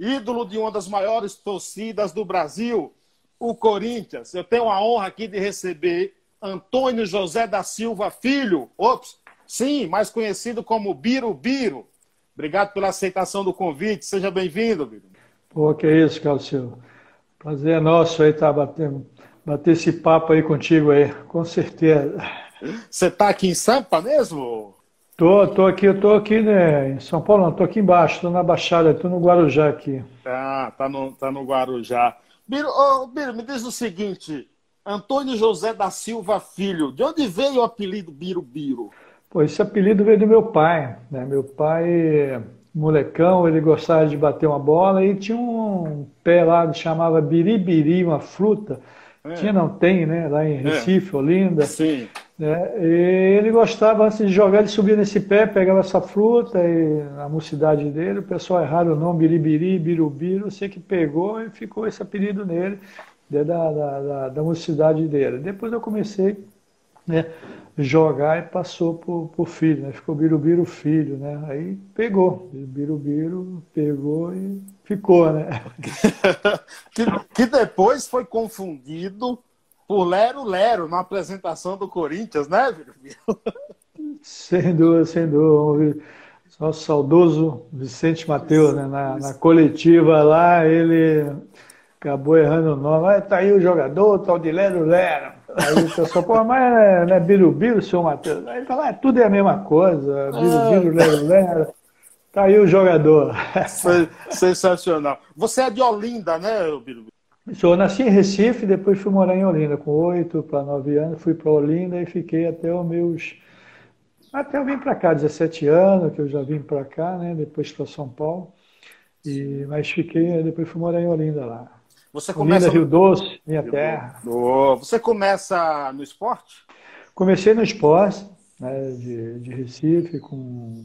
ídolo de uma das maiores torcidas do Brasil, o Corinthians. Eu tenho a honra aqui de receber Antônio José da Silva Filho. Ops, sim, mais conhecido como Biro Biro. Obrigado pela aceitação do convite. Seja bem-vindo, Biro. Pô, que é isso, Silva. Prazer é nosso aí estar tá batendo, bater esse papo aí contigo aí, com certeza. Você está aqui em Sampa mesmo? Tô, tô aqui, eu tô aqui né, em São Paulo, não, tô aqui embaixo, tô na Baixada, tô no Guarujá aqui. Ah, tá no, tá no Guarujá. Biro, oh, Biro, me diz o seguinte, Antônio José da Silva Filho, de onde veio o apelido Biro Biro? Pô, esse apelido veio do meu pai, né? Meu pai, molecão, ele gostava de bater uma bola e tinha um pé lá que chamava biribiri, uma fruta. É. Tinha, não tem, né? Lá em é. Recife, é. Olinda. Sim. Né? Ele gostava, antes de jogar, ele subia nesse pé, pegava essa fruta, e na mocidade dele, o pessoal erraram o nome, biribiri, birubiru, eu sei que pegou e ficou esse apelido nele, da, da, da, da mocidade dele. Depois eu comecei né, jogar e passou por, por filho, né? ficou birubiru filho, né? Aí pegou, birubiru pegou e ficou, né? que, que depois foi confundido por Lero Lero na apresentação do Corinthians, né, Sem dúvida, sem dúvida. Nosso saudoso Vicente Mateus, né, na, na, coletiva lá, ele acabou errando o nome. Ah, tá aí o jogador, tal de Lero Lero. Aí o pessoal, pô, mas é, não é Birubiru, senhor Matheus? Aí ele fala, é, tudo é a mesma coisa, Birubiru, Lero Lero. Tá aí o jogador. Sensacional. Você é de Olinda, né, Birubiru? Eu nasci em Recife, depois fui morar em Olinda. Com oito para nove anos, fui para Olinda e fiquei até os meus. Até eu vim para cá, 17 anos, que eu já vim para cá, né? Depois para São Paulo. E, mas fiquei, depois fui morar em Olinda lá. Você começa Olinda, Rio Doce, minha Rio terra. Você começa no esporte? Comecei no esporte, né, de, de Recife, com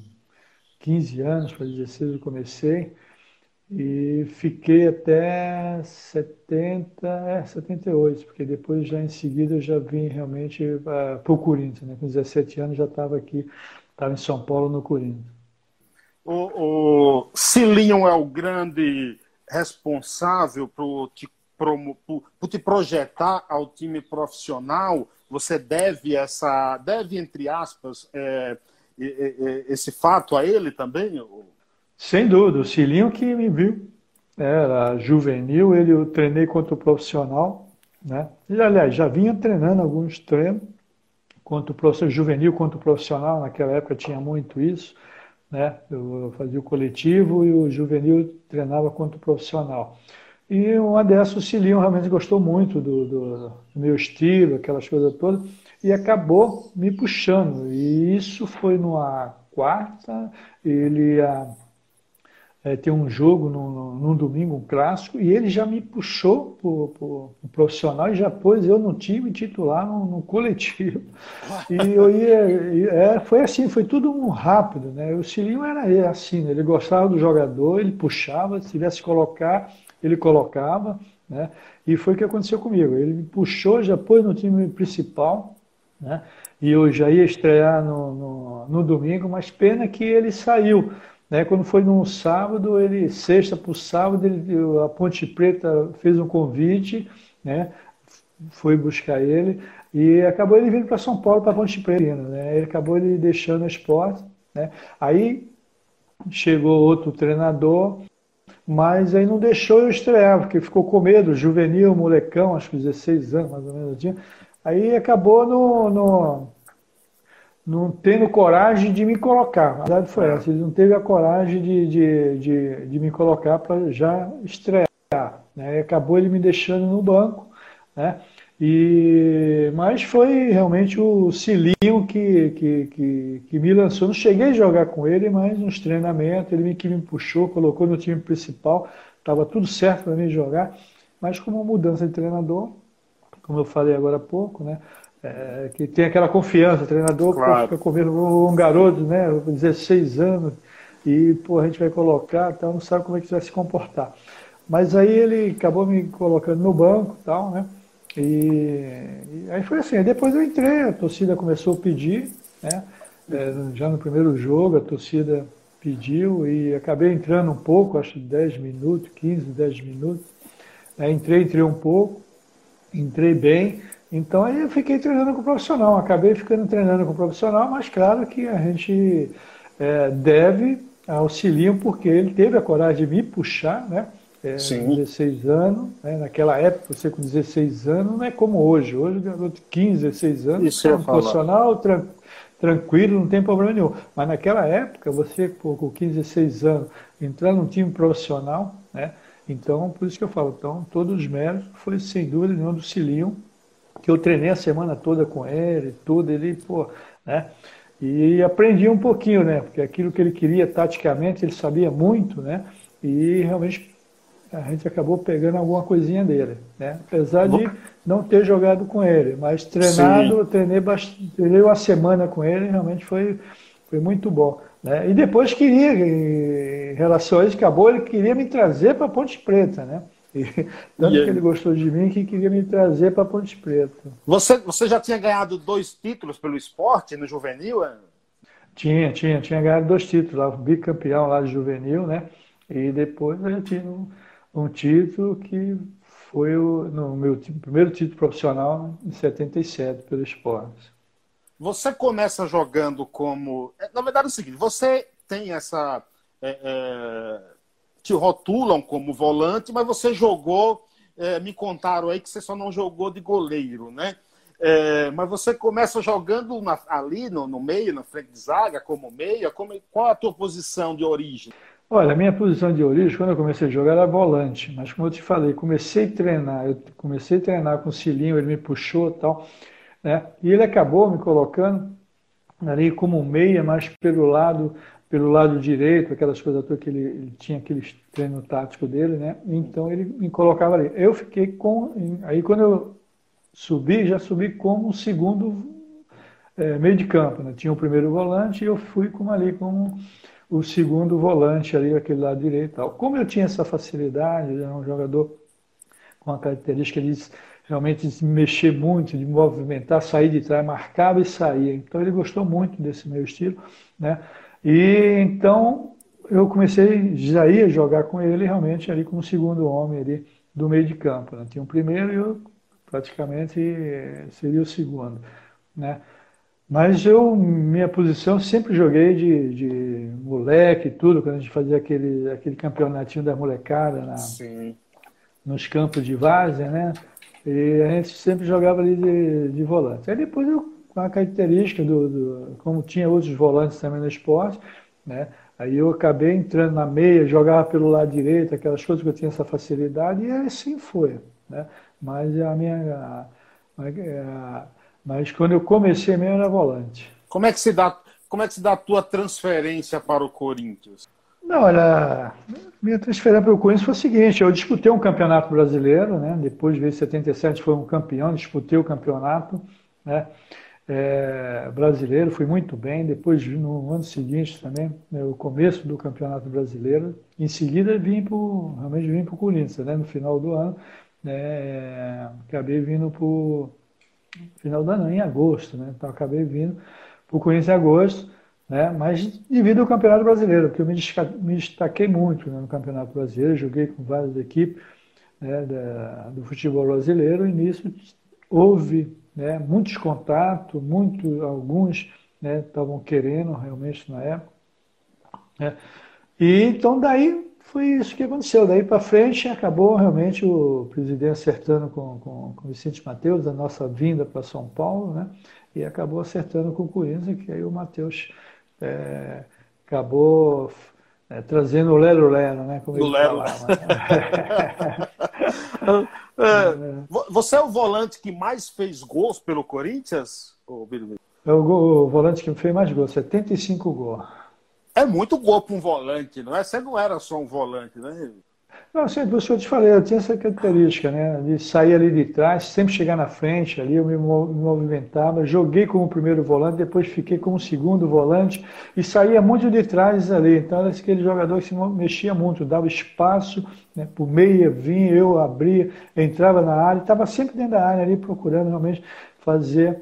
15 anos, para 16 eu comecei. E fiquei até 70, é, 78, porque depois já em seguida eu já vim realmente uh, para o Corinthians, né? Com 17 anos já estava aqui, estava em São Paulo no Corinthians. O, o Cilinho é o grande responsável por te, por, por te projetar ao time profissional. Você deve essa, deve entre aspas, é, esse fato a ele também? Sem dúvida, o Cilinho que me viu. Era juvenil, ele eu treinei contra o profissional. Né? E, aliás, já vinha treinando alguns treinos, quanto profissional, juvenil contra o profissional, naquela época tinha muito isso. Né? Eu fazia o coletivo e o juvenil treinava contra o profissional. E uma dessas, o Cilinho realmente gostou muito do, do, do meu estilo, aquelas coisas todas, e acabou me puxando. E isso foi numa quarta, ele ia é, ter um jogo num, num, domingo, um clássico, e ele já me puxou para o profissional e já pôs eu no time titular, no, no coletivo. E eu ia, é, foi assim, foi tudo um rápido, né? O Cilinho era assim, né? ele gostava do jogador, ele puxava, se tivesse que colocar, ele colocava, né? E foi o que aconteceu comigo. Ele me puxou, já pôs no time principal, né? E eu já ia estrear no, no, no domingo, mas pena que ele saiu né? Quando foi num sábado, ele, sexta para o sábado, ele, a Ponte Preta fez um convite, né? foi buscar ele, e acabou ele vindo para São Paulo, para Ponte Preta. Né? Ele acabou ele deixando o esporte. Né? Aí chegou outro treinador, mas aí não deixou eu estrear, porque ficou com medo, juvenil, molecão, acho que 16 anos mais ou menos tinha. Aí acabou no, no não tendo coragem de me colocar. A verdade foi essa, ele não teve a coragem de, de, de, de me colocar para já estrear. Né? E acabou ele me deixando no banco. Né? E, mas foi realmente o Cilinho que, que, que, que, me lançou. Não cheguei a jogar com ele, mas nos treinamentos ele que me puxou, colocou no time principal. Estava tudo certo para mim jogar. Mas com uma mudança de treinador, como eu falei agora há pouco, né? É, que tem aquela confiança, o treinador claro. fica comendo um garoto, né, 16 anos, e pô, a gente vai colocar, tal, não sabe como é que vai se comportar. Mas aí ele acabou me colocando no banco tal, né? E, e aí foi assim, aí depois eu entrei, a torcida começou a pedir, né? É, já no primeiro jogo, a torcida pediu e acabei entrando um pouco, acho 10 minutos, 15, 10 minutos. Aí entrei, entrei um pouco, entrei bem. Então aí eu fiquei treinando com o profissional, acabei ficando treinando com o profissional, mas claro que a gente é, deve auxiliar, porque ele teve a coragem de me puxar, né? É, Sim. 16 anos, né? naquela época você com 16 anos não é como hoje, hoje garoto 15, 16 anos, Isso é um profissional tranquilo tranquilo, não tem problema nenhum. Mas naquela época, você com 15, 16 anos, entrar num time profissional, né? Então, por isso que eu falo, então, todos os méritos foi sem dúvida nenhuma do Cilinho, que eu treinei a semana toda com ele, tudo, ele, pô, né? E aprendi um pouquinho, né? Porque aquilo que ele queria taticamente, ele sabia muito, né? E realmente a gente acabou pegando alguma coisinha dele, né? Apesar de não ter jogado com ele, mas treinado, Sim. treinei, bastante, treinei uma semana com ele, realmente foi, foi muito bom. Né? E depois queria, em relação a isso, acabou, ele queria me trazer para Ponte Preta, né? E, tanto e que ele gostou de mim que queria me trazer para Ponte Preta. Você, você já tinha ganhado dois títulos pelo esporte no juvenil? É? Tinha, tinha, tinha ganhado dois títulos, lá, bicampeão lá de juvenil, né? E depois eu tinha um, um título que foi o no meu primeiro título profissional em 77 pelo esporte. Você começa jogando como. É, na verdade é o seguinte, você tem essa. É, é, te rotulam como volante, mas você jogou. É, me contaram aí que você só não jogou de goleiro, né? É, mas você começa jogando na, ali no, no, meio, na frente de zaga, como meia. Como, qual a tua posição de origem? Olha, a minha posição de origem, quando eu comecei a jogar, era volante. Mas como eu te falei, comecei a treinar, eu comecei a treinar com o Cilinho, ele me puxou e tal, né? E ele acabou me colocando ali como meia, mas pelo lado, pelo lado direito, aquelas coisas todas que ele, ele tinha aquele treino tático dele, né? Então ele me colocava ali. Eu fiquei com, aí quando eu subi, já subi como segundo é, meio de campo, né? Tinha o primeiro volante e eu fui como ali como o segundo volante ali, aquele lado direito. Tal. Como eu tinha essa facilidade, era um jogador com a característica de realmente de mexer muito, de movimentar, sair de trás, marcava e saía. Então ele gostou muito desse meu estilo, né? E então eu comecei já ia jogar com ele realmente ali como segundo homem ali do meio de campo. Né? Tinha o primeiro e eu praticamente seria o segundo, né? Mas eu, minha posição, sempre joguei de, de moleque, tudo, quando a gente fazia aquele, aquele campeonatinho da molecada na, nos campos de várzea, né? E a gente sempre jogava ali de, de volante. Aí depois eu, com a característica do, do, como tinha outros volantes também no esporte, né? Aí eu acabei entrando na meia, jogava pelo lado direito, aquelas coisas que eu tinha essa facilidade, e assim foi, né? Mas a minha... A, a, mas quando eu comecei mesmo era volante. Como é que se dá, como é que se dá a tua transferência para o Corinthians? Não, olha, minha transferência para o Corinthians foi o seguinte, eu disputei um campeonato brasileiro, né? Depois de 77 foi um campeão, disputei o campeonato, né? É, brasileiro, fui muito bem. Depois, no ano seguinte também, né, o começo do campeonato brasileiro. Em seguida, vim pro, realmente vim para o Corinthians, né, no final do ano. Né, acabei vindo para final do ano, em agosto, né? Então acabei vindo para o Corinthians em agosto, né? Mas devido ao Campeonato Brasileiro, porque eu me, me destaquei muito né, no Campeonato Brasileiro, joguei com várias equipes né, da, do futebol brasileiro e nisso houve né, muitos contatos, muito, alguns estavam né, querendo realmente na época. Né? E então daí foi isso que aconteceu. Daí para frente acabou realmente o presidente acertando com, com, com Vicente Mateus, a nossa vinda para São Paulo, né? E acabou acertando com o Corinthians, que aí o Mateus é, acabou é, trazendo o Lero Lero, né? Como ele Lero. é, você é o volante que mais fez gols pelo Corinthians, ou É o, o volante que fez mais gols, 75 gols. É muito gol para um volante, não é? Você não era só um volante, né? Não, sempre, que eu te falei, eu tinha essa característica, né? De sair ali de trás, sempre chegar na frente, ali eu me movimentava, joguei como primeiro volante, depois fiquei como segundo volante e saía muito de trás ali. Então era aquele jogador que se mexia muito, dava espaço né, por meia, vinha, eu abria, entrava na área, estava sempre dentro da área ali procurando realmente fazer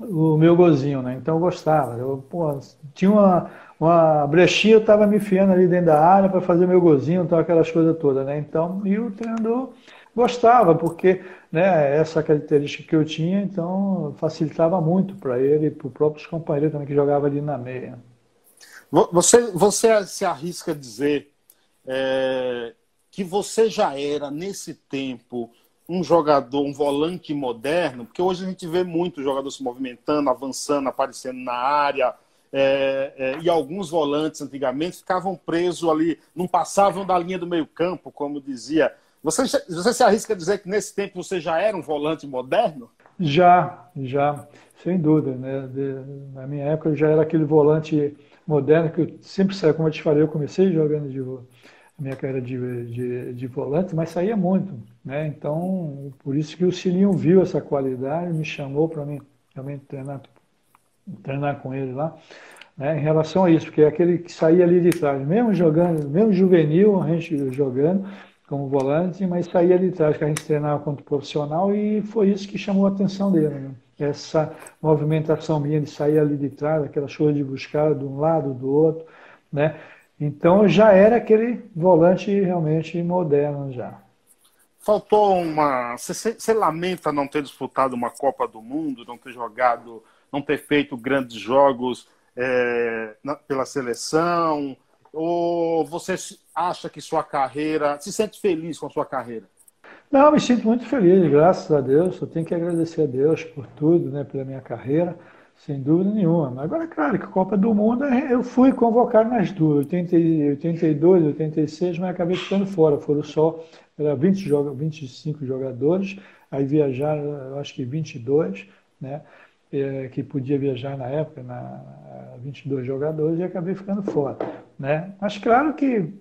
o meu gozinho, né? Então eu gostava. Eu, pô, tinha uma uma brechinha, eu estava me enfiando ali dentro da área para fazer meu gozinho, então aquelas coisas todas, né? Então, e o treinador gostava, porque né, essa característica que eu tinha, então facilitava muito para ele e para os próprios companheiros também que jogavam ali na meia. Você, você se arrisca a dizer é, que você já era, nesse tempo, um jogador, um volante moderno, porque hoje a gente vê muito jogador se movimentando, avançando, aparecendo na área, é, é, e alguns volantes antigamente ficavam presos ali, não passavam da linha do meio campo, como dizia. Você, você se arrisca a dizer que nesse tempo você já era um volante moderno? Já, já, sem dúvida. Né? De, na minha época eu já era aquele volante moderno que eu sempre saía, como eu te falei, eu comecei jogando de a minha carreira de, de, de, volante, mas saía muito. Né? Então, por isso que o Cilinho viu essa qualidade, me chamou para mim também treinar, treinar com ele lá. Né, em relação a isso, porque é aquele que saía ali de trás, mesmo jogando, mesmo juvenil, a gente jogando como volante, mas saía de trás, que a gente treinava contra o profissional, e foi isso que chamou a atenção dele. Né? Essa movimentação minha de sair ali de trás, aquela coisa de buscar de um lado, do outro, né? Então já era aquele volante realmente moderno já. Faltou uma. Você, você lamenta não ter disputado uma Copa do Mundo, não ter jogado, não ter feito grandes jogos é, na, pela seleção? Ou você acha que sua carreira. se sente feliz com a sua carreira? Não, me sinto muito feliz, graças a Deus. Eu tenho que agradecer a Deus por tudo, né, pela minha carreira, sem dúvida nenhuma. Agora, claro que Copa do Mundo eu fui convocado nas duas, 82, 86, mas acabei ficando fora. Foram só era 20 joga, 25 jogadores, aí viajaram, eu acho que 22, né? É, que podia viajar na época, na 22 jogadores, e acabei ficando fora. Né? Mas claro que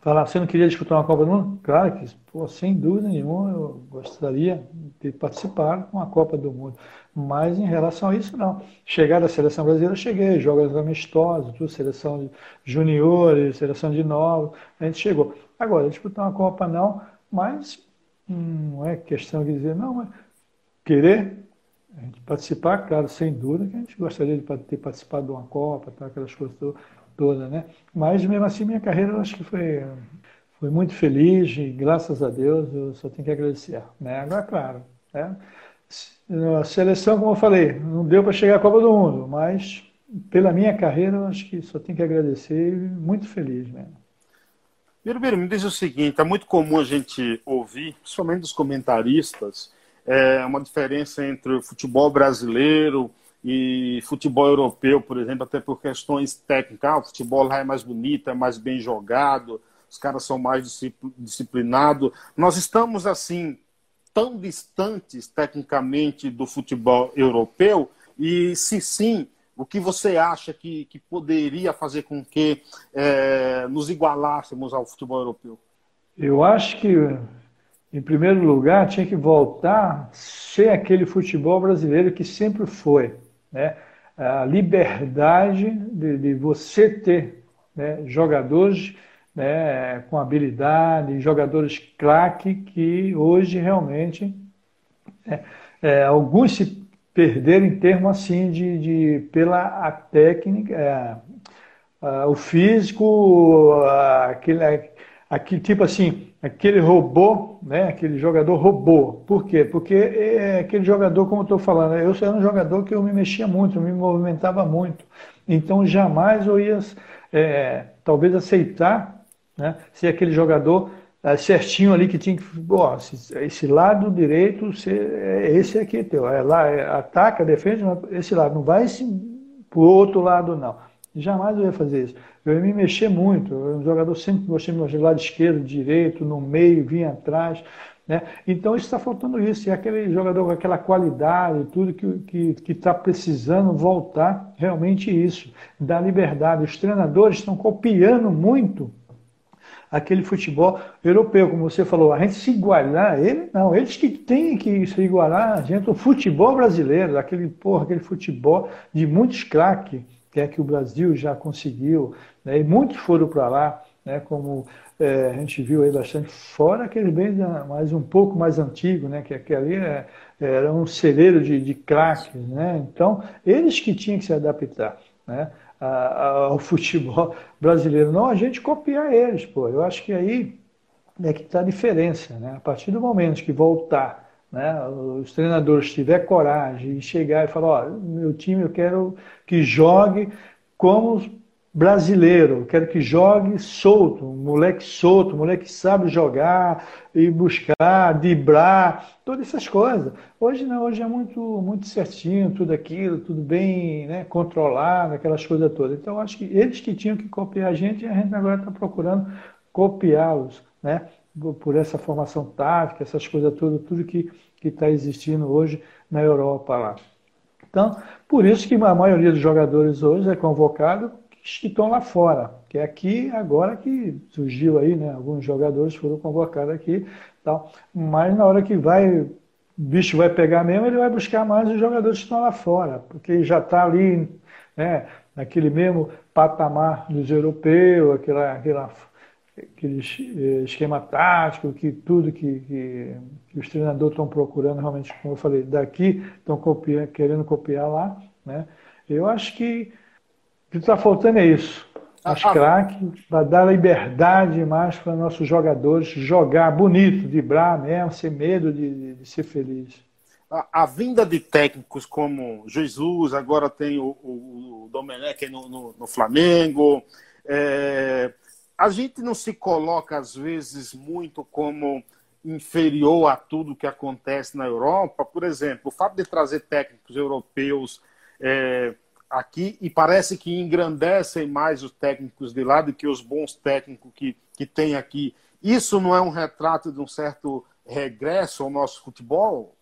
falar, você não queria disputar uma Copa do Mundo? Claro que, pô, sem dúvida nenhuma, eu gostaria de participar com a Copa do Mundo. Mas em relação a isso, não. Chegar da seleção brasileira, cheguei, jogos amistosos, tudo, seleção de juniores, seleção de novos, a gente chegou. Agora, disputar uma Copa não, mas hum, não é questão de dizer, não, mas querer, a gente participar, claro, sem dúvida, que a gente gostaria de ter participado de uma Copa, tá, aquelas coisas todas, né? Mas mesmo assim, minha carreira eu acho que foi, foi muito feliz e graças a Deus eu só tenho que agradecer. Né? Agora, claro, né? a seleção, como eu falei, não deu para chegar à Copa do Mundo, mas pela minha carreira eu acho que só tenho que agradecer e muito feliz mesmo. Birubiru, me diz o seguinte, é muito comum a gente ouvir, principalmente dos comentaristas, é, uma diferença entre o futebol brasileiro e futebol europeu, por exemplo, até por questões técnicas. Ah, o futebol lá é mais bonito, é mais bem jogado, os caras são mais disciplinados. Nós estamos, assim, tão distantes tecnicamente do futebol europeu? E se sim, o que você acha que, que poderia fazer com que é, nos igualássemos ao futebol europeu? Eu acho que em primeiro lugar, tinha que voltar ser aquele futebol brasileiro que sempre foi. Né? A liberdade de, de você ter né, jogadores né, com habilidade, jogadores craque que hoje realmente é, é, alguns se perderam em termos assim de, de pela a técnica, é, a, o físico, a, aquele, aquele tipo assim, aquele robô, né? aquele jogador robô. Por quê? Porque é aquele jogador, como eu estou falando, eu era um jogador que eu me mexia muito, me movimentava muito. Então jamais eu ia é, talvez aceitar né, ser aquele jogador é, certinho ali que tinha que. Ó, esse lado direito, é, esse aqui é teu. É lá, é, ataca, defende, esse lado. Não vai para o outro lado, não. Jamais eu ia fazer isso. Eu ia me mexer muito. Eu, um jogador sempre gostei de mexer lado esquerdo, direito, no meio, vinha atrás. Né? Então está faltando isso. E aquele jogador com aquela qualidade, tudo que está tá precisando voltar, realmente isso, da liberdade. Os treinadores estão copiando muito aquele futebol europeu, como você falou, a gente se igualar, ele não, eles que têm que se igualar a gente, o futebol brasileiro, aquele, porra, aquele futebol de muitos craques, que é que o Brasil já conseguiu, né? e muitos foram para lá, né? como é, a gente viu aí bastante, fora aquele bem mais um pouco mais antigo, né? que aquele é, era um celeiro de, de craques, né? então eles que tinham que se adaptar. Né? ao futebol brasileiro. Não a gente copiar eles, pô. Eu acho que aí é que está a diferença, né? A partir do momento que voltar, né, os treinadores tiver coragem e chegar e falar, ó, meu time eu quero que jogue como brasileiro, quero que jogue solto, moleque solto, moleque que sabe jogar e buscar, dibrar, todas essas coisas. Hoje não, hoje é muito, muito certinho, tudo aquilo, tudo bem né, controlado, aquelas coisas todas. Então, acho que eles que tinham que copiar a gente, a gente agora está procurando copiá-los, né? Por essa formação tática, essas coisas todas, tudo que está existindo hoje na Europa lá. Então, por isso que a maioria dos jogadores hoje é convocado que estão lá fora, que é aqui agora que surgiu aí, né? Alguns jogadores foram convocados aqui, tal. Mas na hora que vai, o bicho vai pegar mesmo, ele vai buscar mais os jogadores que estão lá fora, porque já está ali, né? Naquele mesmo patamar dos europeus, aquela, aquela aquele eh, esquema tático, que tudo que, que, que os treinadores estão procurando, realmente, como eu falei, daqui estão copiando, querendo copiar lá, né? Eu acho que que está faltando é isso. As ah, craques, para dar liberdade mais para nossos jogadores jogar bonito, vibrar mesmo, sem medo de, de ser feliz. A, a, vinda de técnicos como Jesus, agora tem o, o, o Domenech no, no, no Flamengo. É, a gente não se coloca, às vezes, muito como inferior a tudo que acontece na Europa. Por exemplo, o fato de trazer técnicos europeus. É, aqui e parece que engrandecem mais os técnicos de lá do que os bons técnicos que, que tem aqui. Isso não é um retrato de um certo regresso ao nosso futebol?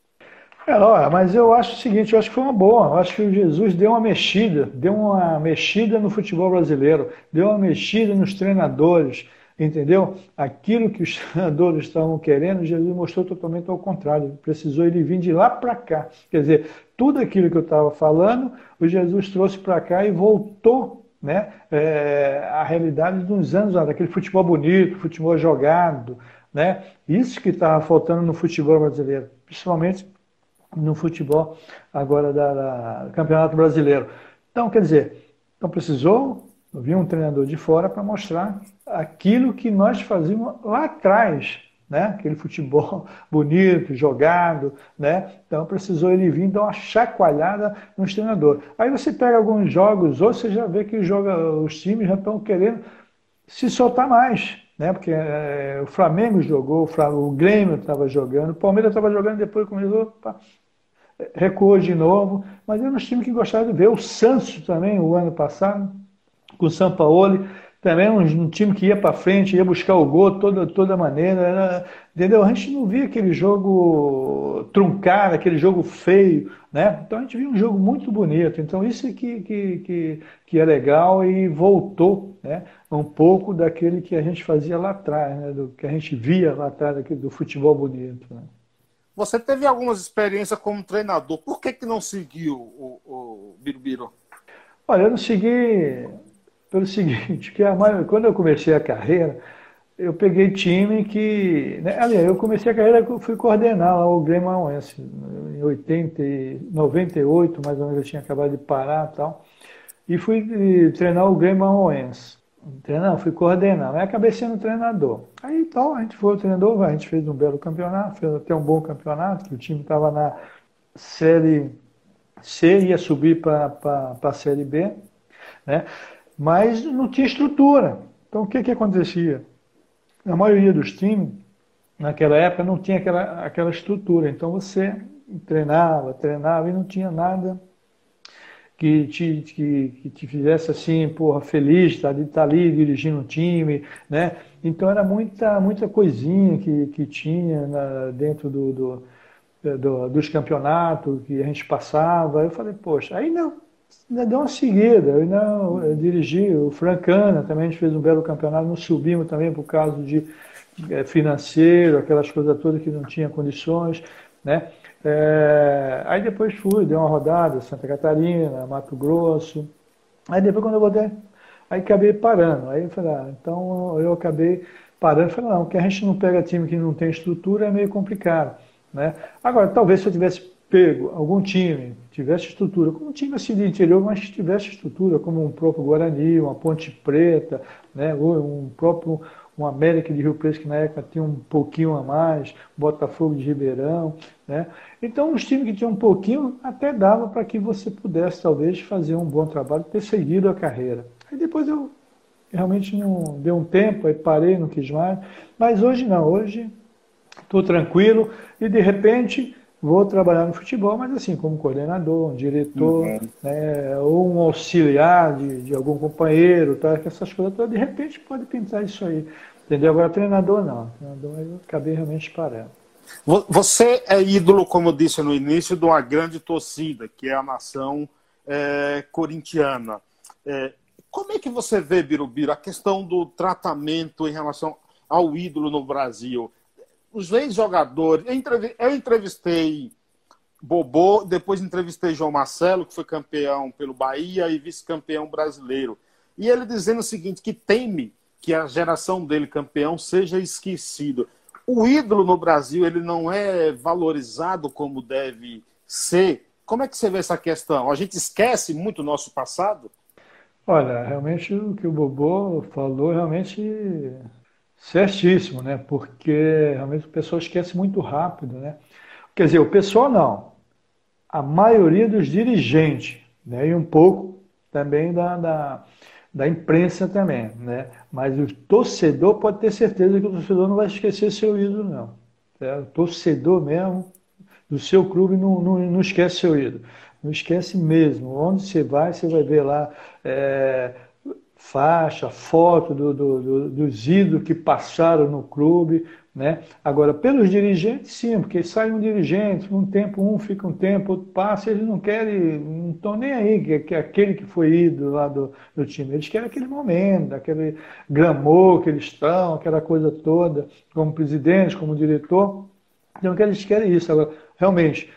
É, mas eu acho o seguinte, eu acho que foi uma boa. Eu acho que o Jesus deu uma mexida, deu uma mexida no futebol brasileiro, deu uma mexida nos treinadores, entendeu? Aquilo que os treinadores estavam querendo, Jesus mostrou totalmente ao contrário. Precisou ele vir de lá para cá. Quer dizer, tudo aquilo que eu estava falando, o Jesus trouxe para cá e voltou né, é, a realidade de uns anos, daquele futebol bonito, futebol jogado. Né? Isso que estava faltando no futebol brasileiro, principalmente no futebol agora da, da, Campeonato Brasileiro. Então, quer dizer, então precisou vir um treinador de fora para mostrar aquilo que nós fazíamos lá atrás, né? aquele futebol bonito, jogado, né? então precisou ele vir dar uma chacoalhada no treinador. Aí você pega alguns jogos, ou você já vê que joga, os times já estão querendo se soltar mais, né? porque é, o Flamengo jogou, o, o Grêmio estava jogando, o Palmeiras estava jogando, depois começou, opa, recuou de novo, mas eram os times que gostavam de ver. O Santos também, o ano passado, com o Sampaoli, também um, um time que ia para frente, ia buscar o gol toda, toda maneira. Era, entendeu? A gente não via aquele jogo truncado, aquele jogo feio. Né? Então a gente via um jogo muito bonito. Então isso é que, que, que, que é legal e voltou né? um pouco daquele que a gente fazia lá atrás, né? do que a gente via lá atrás do futebol bonito. Né? Você teve algumas experiências como treinador. Por que, que não seguiu o, o Birubiru? Olha, eu não segui pelo seguinte, que a maioria, quando eu comecei a carreira, eu peguei time que. Né, aliás, eu comecei a carreira, fui coordenar lá o Grêmio Mauense. Em 80, 98, mais ou menos, eu tinha acabado de parar e tal. E fui treinar o Grêmio Mauense. Treinar, fui coordenar, mas acabei sendo treinador. Aí então, a gente foi o treinador, a gente fez um belo campeonato, fez até um bom campeonato, que o time estava na série C, ia subir para a série B. Né? mas não tinha estrutura. Então o que, que acontecia? A maioria dos times, naquela época, não tinha aquela, aquela estrutura. Então você treinava, treinava e não tinha nada que te, que, que te fizesse assim, porra, feliz tá, de estar tá ali dirigindo um time, né? Então era muita, muita coisinha que, que tinha na, dentro do, do, do, dos campeonatos que a gente passava. Eu falei, poxa, aí não, ainda deu uma seguida. Eu, não, eu dirigi o Francana, também a gente fez um belo campeonato, não subimos também por causa de é, financeiro, aquelas coisas todas que não tinha condições, né? É, aí depois fui, dei uma rodada, Santa Catarina, Mato Grosso. Aí depois quando eu voltei, aí acabei parando. Aí eu falei, ah, então eu acabei parando. Falei, não, que a gente não pega time que não tem estrutura é meio complicado, né? Agora, talvez se eu tivesse pego algum time tivesse estrutura, como um time assim de interior, mas tivesse estrutura, como um próprio Guarani, uma Ponte Preta, né, ou um próprio um América de Rio Preto, que na época tinha um pouquinho a mais, Botafogo de Ribeirão. Né? Então, os times que tinham um pouquinho até dava para que você pudesse, talvez, fazer um bom trabalho, ter seguido a carreira. Aí depois eu realmente não deu um tempo, aí parei, não quis mais. Mas hoje não, hoje estou tranquilo e de repente vou trabalhar no futebol, mas assim, como coordenador, um diretor, uhum. né, ou um auxiliar de, de algum companheiro, tá, essas coisas de repente pode pintar isso aí. Entendeu? Agora treinador não. Treinador eu acabei realmente parando. Você é ídolo, como eu disse no início, de uma grande torcida, que é a nação é, corintiana. É, como é que você vê, Birubiru, a questão do tratamento em relação ao ídolo no Brasil? Os ex-jogadores. Eu entrevistei Bobô, depois entrevistei João Marcelo, que foi campeão pelo Bahia e vice-campeão brasileiro. E ele dizendo o seguinte: que teme que a geração dele campeão seja esquecido. O ídolo no Brasil ele não é valorizado como deve ser. Como é que você vê essa questão? A gente esquece muito o nosso passado? Olha, realmente o que o Bobô falou realmente Certíssimo, né? Porque realmente o pessoal esquece muito rápido, né? Quer dizer, o pessoal não. A maioria dos dirigentes, né? E um pouco também da, da, da imprensa também, né? Mas o torcedor pode ter certeza que o torcedor não vai esquecer seu ídolo, não. É, o torcedor mesmo do seu clube não, não, não esquece seu ídolo. Não esquece mesmo. Onde você vai, você vai ver lá é, faixa, foto do, do, do, dos ídolos que passaram no clube. Né? Agora, pelos dirigentes, sim, porque sai um dirigente, um tempo um fica um tempo, outro passa, eles não querem, não estão nem aí, que, que aquele que foi ídolo lá do, do time, eles querem aquele momento, aquele glamour que eles estão, aquela coisa toda, como presidente, como diretor, então eles querem isso. Agora, realmente,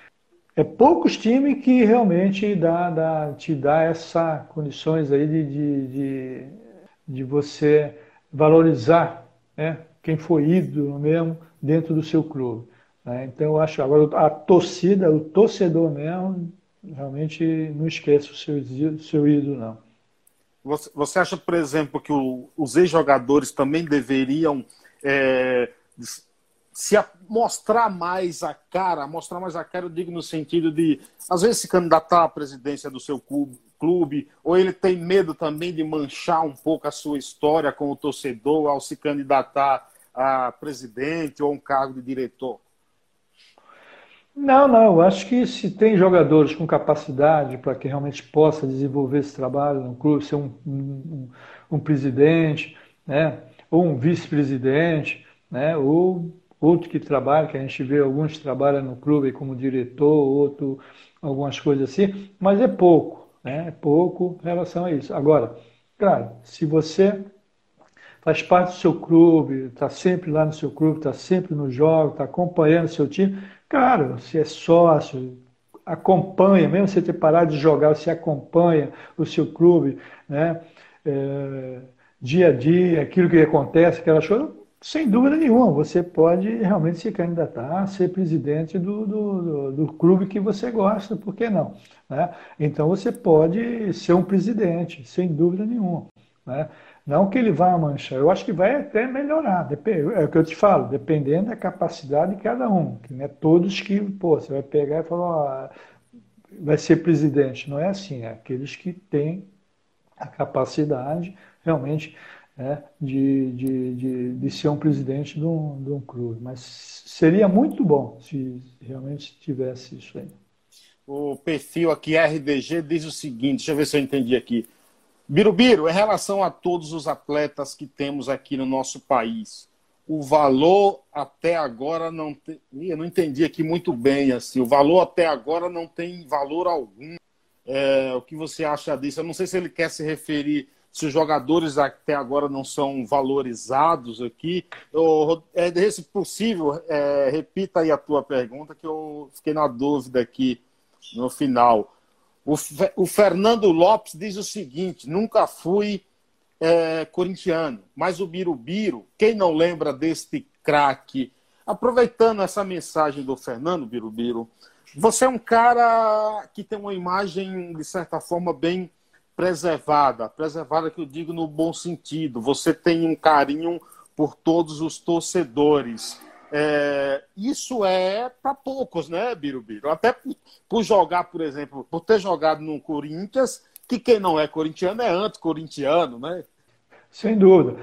é poucos times que realmente dá, dá, te dá essas condições aí de, de, de, de você valorizar né, quem foi ídolo mesmo dentro do seu clube. Né? Então eu acho agora a torcida, o torcedor mesmo, realmente não esquece o seu, seu ídolo, não. Você, você acha, por exemplo, que o, os ex-jogadores também deveriam é, se mostrar mais a cara, mostrar mais a cara, eu digo no sentido de, às vezes, se candidatar à presidência do seu clube, ou ele tem medo também de manchar um pouco a sua história com o torcedor ao se candidatar a presidente ou um cargo de diretor? Não, não. Acho que se tem jogadores com capacidade para que realmente possa desenvolver esse trabalho no clube, ser um, um, um presidente, né, ou um vice-presidente, né, ou outro que trabalha, que a gente vê alguns trabalham no clube como diretor, outro algumas coisas assim, mas é pouco, né? É pouco em relação a isso. Agora, claro, se você faz parte do seu clube, está sempre lá no seu clube, está sempre no jogo, está acompanhando o seu time, claro, você é sócio, acompanha, mesmo você ter parado de jogar, você acompanha o seu clube, né? É, dia a dia, aquilo que acontece, aquelas coisas, sem dúvida nenhuma, você pode realmente se candidatar a ser presidente do, do, do, do clube que você gosta, por que não? Né? Então você pode ser um presidente, sem dúvida nenhuma. Né? Não que ele vá manchar, eu acho que vai até melhorar, é o que eu te falo, dependendo da capacidade de cada um. Que não é todos que, pô, você vai pegar e falar, ó, vai ser presidente. Não é assim, é aqueles que têm a capacidade realmente né, de, de, de, de, ser um presidente de um, de um clube. Mas seria muito bom se realmente tivesse isso aí. O perfil aqui, RDG, diz o seguinte: deixa eu ver se eu entendi aqui. Birubiru, em relação a todos os atletas que temos aqui no nosso país, o valor até agora não tem. Eu não entendi aqui muito bem. assim. O valor até agora não tem valor algum. É, o que você acha disso? Eu não sei se ele quer se referir se os jogadores até agora não são valorizados aqui. Eu, é, se possível, é, repita aí a tua pergunta, que eu fiquei na dúvida aqui no final. O, o Fernando Lopes diz o seguinte: nunca fui é, corintiano, mas o Birubiru, quem não lembra deste craque? Aproveitando essa mensagem do Fernando Birubiru, Você é um cara que tem uma imagem, de certa forma, bem preservada. Preservada que eu digo no bom sentido. Você tem um carinho por todos os torcedores. É, isso é para poucos, né, Birubiru? Até por, por, jogar, por exemplo, por ter jogado no Corinthians, que quem não é corintiano é anti-corintiano, né? Sem dúvida.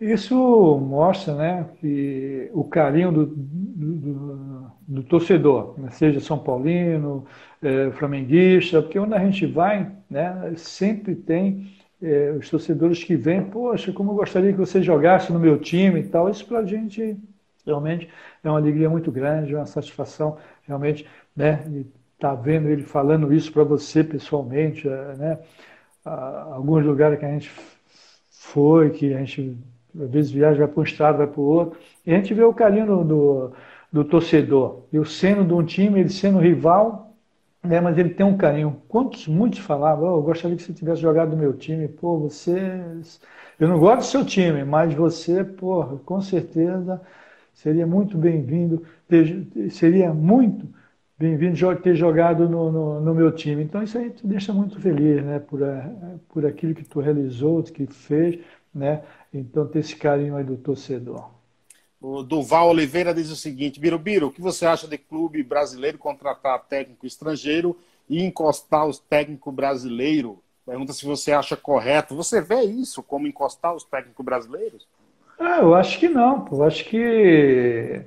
Isso mostra né, que o carinho do, do, do, do torcedor, né, seja São Paulino, é, flamenguista, porque onde a gente vai, né, sempre tem é, os torcedores que vêm, poxa, como eu gostaria que você jogasse no meu time e tal. Isso para a gente realmente é uma alegria muito grande, uma satisfação realmente né, estar tá vendo ele falando isso para você pessoalmente. É, né, alguns lugares que a gente foi, que a gente às vezes viaja, para um estado, vai para o outro, e a gente vê o carinho do, do, do torcedor. Eu sendo de um time, ele sendo rival, né, mas ele tem um carinho. Quantos, muitos falavam, oh, eu gostaria que você tivesse jogado no meu time, pô, você... Eu não gosto do seu time, mas você, pô, com certeza seria muito bem-vindo, seria muito bem-vindo ter jogado no, no, no, meu time. Então isso aí te deixa muito feliz, né, por, por aquilo que tu realizou, que fez, né, então, ter esse carinho aí do torcedor. O Duval Oliveira diz o seguinte: Birubiru, o que você acha de clube brasileiro contratar técnico estrangeiro e encostar os técnicos brasileiros? Pergunta se você acha correto. Você vê isso como encostar os técnicos brasileiros? Ah, eu acho que não. Eu acho que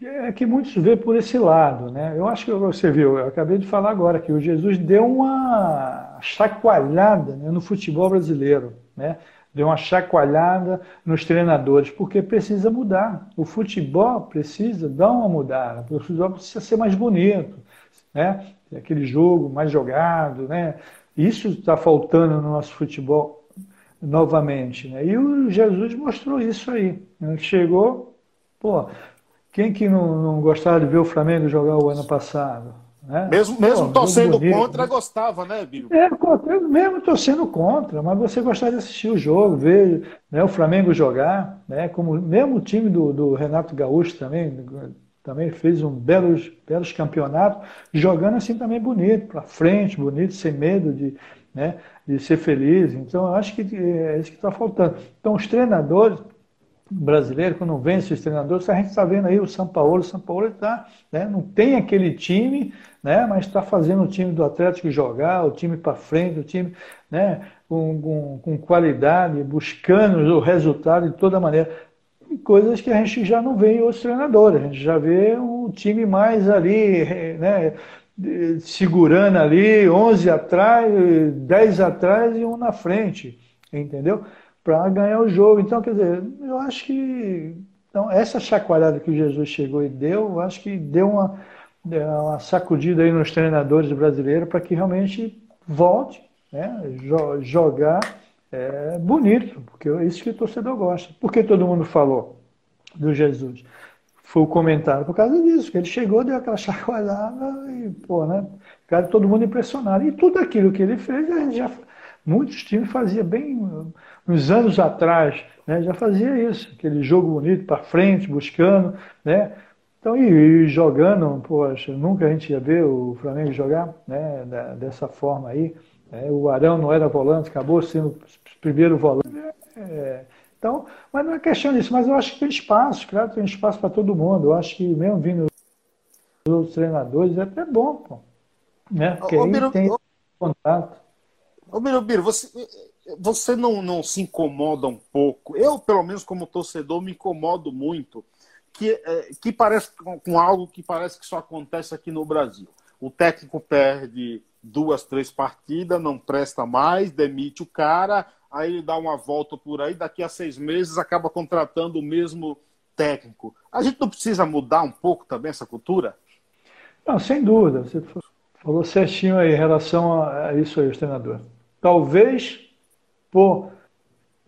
é que muitos vê por esse lado, né? Eu acho que você viu, eu acabei de falar agora que o Jesus deu uma chacoalhada né, no futebol brasileiro, né? Deu uma chacoalhada nos treinadores, porque precisa mudar. O futebol precisa dar uma mudada, o futebol precisa ser mais bonito, né? aquele jogo mais jogado, né? Isso está faltando no nosso futebol novamente, né? E o Jesus mostrou isso aí. Né? Chegou, pô, quem que não, não gostava de ver o Flamengo jogar o ano passado? Né? Mesmo, mesmo torcendo contra, gostava, né, Bíblia? É, mesmo torcendo contra, mas você gostava de assistir o jogo, ver né, o Flamengo jogar, né, como mesmo o time do, do Renato Gaúcho também, também fez um belos, belos campeonatos, jogando assim também bonito, para frente, bonito, sem medo de, né, de ser feliz. Então, eu acho que é isso que está faltando. Então, os treinadores brasileiros, quando vence os treinadores, a gente está vendo aí o São Paulo, o São Paulo está, né, não tem aquele time né? mas está fazendo o time do Atlético jogar, o time para frente, o time né? com, com, com qualidade, buscando o resultado de toda maneira. Coisas que a gente já não vê em outros treinadores, a gente já vê um time mais ali, né? segurando ali, 11 atrás, 10 atrás e um na frente, entendeu? Para ganhar o jogo. Então, quer dizer, eu acho que então, essa chacoalhada que o Jesus chegou e deu, eu acho que deu uma, uma sacudida aí nos treinadores brasileiros para que realmente volte né, jogar é, bonito, porque é isso que o torcedor gosta. Por que todo mundo falou do Jesus? Foi o comentário por causa disso, que ele chegou, deu aquela chacoalhada e, pô, né? Cara, todo mundo impressionado. E tudo aquilo que ele fez, já, muitos times faziam bem uns anos atrás, né? Já fazia isso, aquele jogo bonito para frente, buscando, né? Então, e, e, jogando, poxa, nunca a gente ia ver o Flamengo jogar né, da, dessa forma aí. Né? O Arão não era volante, acabou sendo o primeiro volante. É, então, mas não é questão disso, mas eu acho que tem espaço, claro, tem espaço para todo mundo. Eu acho que mesmo vindo os outros treinadores é até bom, pô. Né? Porque ô, aí tem ô, contato. Ô, Birubiru, você, você não, não se incomoda um pouco? Eu, pelo menos como torcedor, me incomodo muito que, é, que parece com, algo que parece que só acontece aqui no Brasil. O técnico perde duas, três partidas, não presta mais, demite o cara, aí ele dá uma volta por aí, daqui a seis meses acaba contratando o mesmo técnico. A gente não precisa mudar um pouco também essa cultura? Não, sem dúvida. Você falou certinho aí em relação a isso aí, os treinadores. Talvez por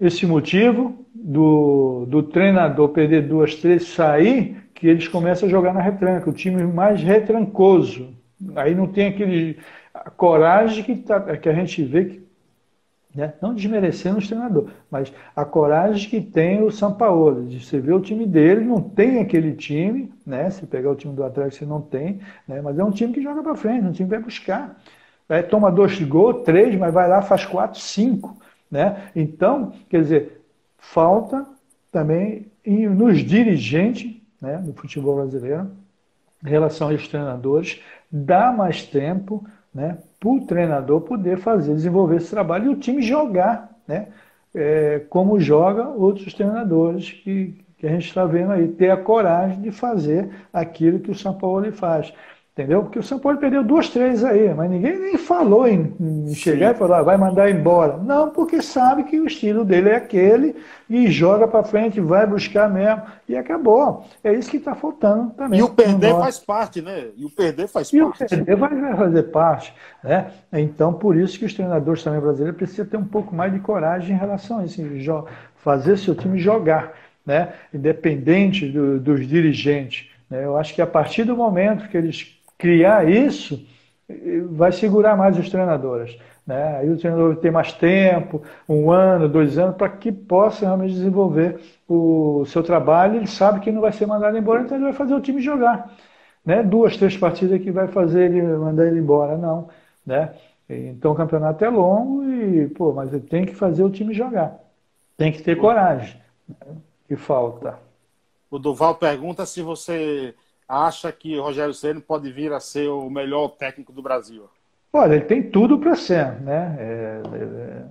esse motivo do, do treinador perder duas, três, sair, que eles começam a jogar na retranca, o time mais retrancoso. Aí não tem aquele a coragem que, tá, que a gente vê que Né? Não desmerecendo os treinadores, mas a coragem que tem o. De você vê o time dele, não tem aquele time, né? Se pegar o time do Atlético, você não tem, né? mas é um time que joga para frente, um time que vai buscar. É, toma dois gols, três, mas vai lá, faz quatro, cinco. Né? Então, quer dizer, falta também nos dirigentes né, do futebol brasileiro, em relação aos treinadores, dar mais tempo né, para o treinador poder fazer, desenvolver esse trabalho e o time jogar, né, é, como joga outros treinadores que, que a gente está vendo aí, ter a coragem de fazer aquilo que o São Paulo faz. Entendeu? Porque o São Paulo perdeu duas, três aí, mas ninguém nem falou em, em chegar e falar, ah, vai mandar embora. Não, porque sabe que o estilo dele é aquele e joga para frente, vai buscar mesmo e acabou. É isso que está faltando também. E o perder faz parte, né? E o perder faz e parte. E o perder vai fazer parte. Né? Então, por isso que os treinadores também brasileiros precisam ter um pouco mais de coragem em relação a isso, fazer seu time jogar, né? independente do, dos dirigentes. Né? Eu acho que a partir do momento que eles criar isso, vai segurar mais os treinadores. Né? Aí o treinador tem mais tempo, um ano, dois anos, para que possa realmente desenvolver o seu trabalho. Ele sabe que não vai ser mandado embora, então ele vai fazer o time jogar. Né? Duas, três partidas que vai fazer ele mandar ele embora, não. Né? Então o campeonato é longo e, pô, mas ele tem que fazer o time jogar. Tem que ter coragem. Né? Que falta. O Duval pergunta se você acha que Rogério Ceni pode vir a ser o melhor técnico do Brasil? Olha, ele tem tudo para ser, né? É, é,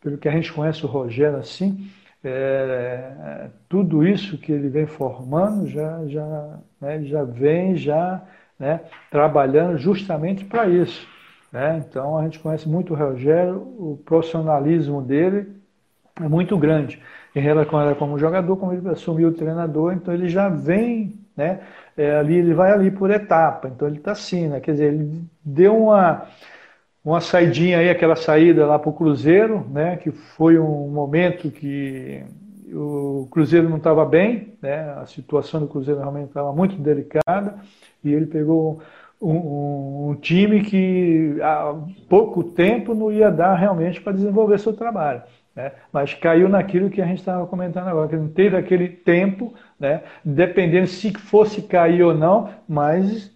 pelo que a gente conhece o Rogério assim, é, tudo isso que ele vem formando já já né, já vem já né, trabalhando justamente para isso. Né? Então a gente conhece muito o Rogério, o profissionalismo dele é muito grande em relação como jogador, como ele assumiu o treinador, então ele já vem né, é, ali ele vai ali por etapa, então ele está assim, né? Quer dizer, ele deu uma, uma saidinha aí, aquela saída lá para o Cruzeiro, né? Que foi um momento que o Cruzeiro não estava bem, né? A situação do Cruzeiro realmente estava muito delicada e ele pegou um, um, um, time que há pouco tempo não ia dar realmente para desenvolver seu trabalho. Né? Mas caiu naquilo que a gente estava comentando agora, que não teve aquele tempo, né? dependendo se fosse cair ou não, mas